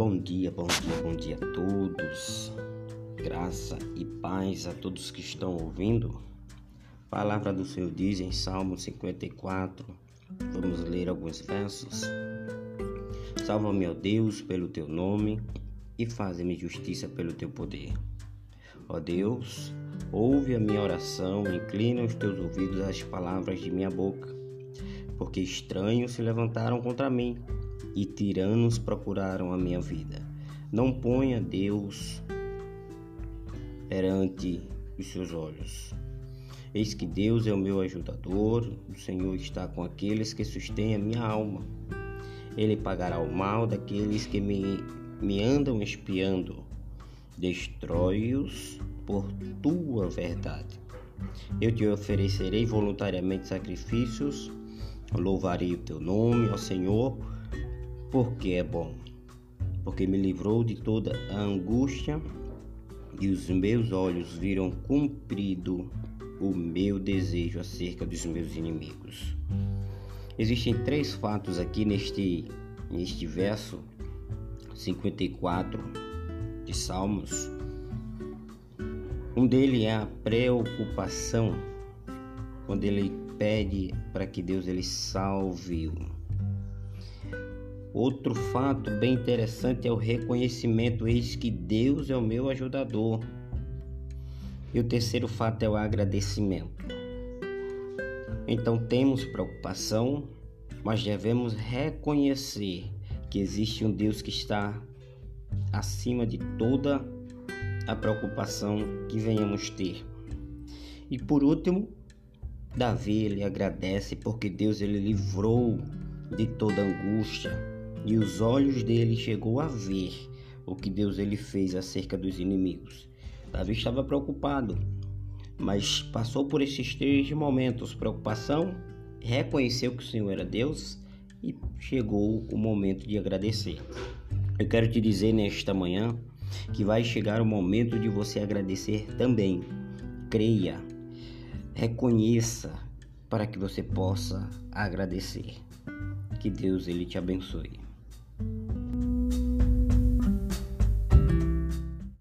Bom dia, bom dia, bom dia a todos. Graça e paz a todos que estão ouvindo. Palavra do Senhor diz em Salmo 54. Vamos ler alguns versos. Salva-me, ó Deus, pelo teu nome e faz-me justiça pelo teu poder. Ó Deus, ouve a minha oração, inclina os teus ouvidos às palavras de minha boca, porque estranhos se levantaram contra mim e tiranos procuraram a minha vida. Não ponha Deus perante os seus olhos. Eis que Deus é o meu ajudador, o Senhor está com aqueles que sustêm a minha alma. Ele pagará o mal daqueles que me, me andam espiando. Destrói-os por tua verdade. Eu te oferecerei voluntariamente sacrifícios, louvarei o teu nome, ó Senhor, porque é bom, porque me livrou de toda a angústia e os meus olhos viram cumprido o meu desejo acerca dos meus inimigos. Existem três fatos aqui neste, neste verso 54 de Salmos. Um deles é a preocupação, quando ele pede para que Deus ele salve-o Outro fato bem interessante é o reconhecimento, eis que Deus é o meu ajudador. E o terceiro fato é o agradecimento. Então temos preocupação, mas devemos reconhecer que existe um Deus que está acima de toda a preocupação que venhamos ter. E por último, Davi ele agradece porque Deus ele livrou de toda angústia, e os olhos dele chegou a ver o que Deus ele fez acerca dos inimigos. Davi estava preocupado, mas passou por esses três momentos: preocupação, reconheceu que o Senhor era Deus e chegou o momento de agradecer. Eu quero te dizer nesta manhã que vai chegar o momento de você agradecer também. Creia, reconheça para que você possa agradecer. Que Deus ele te abençoe.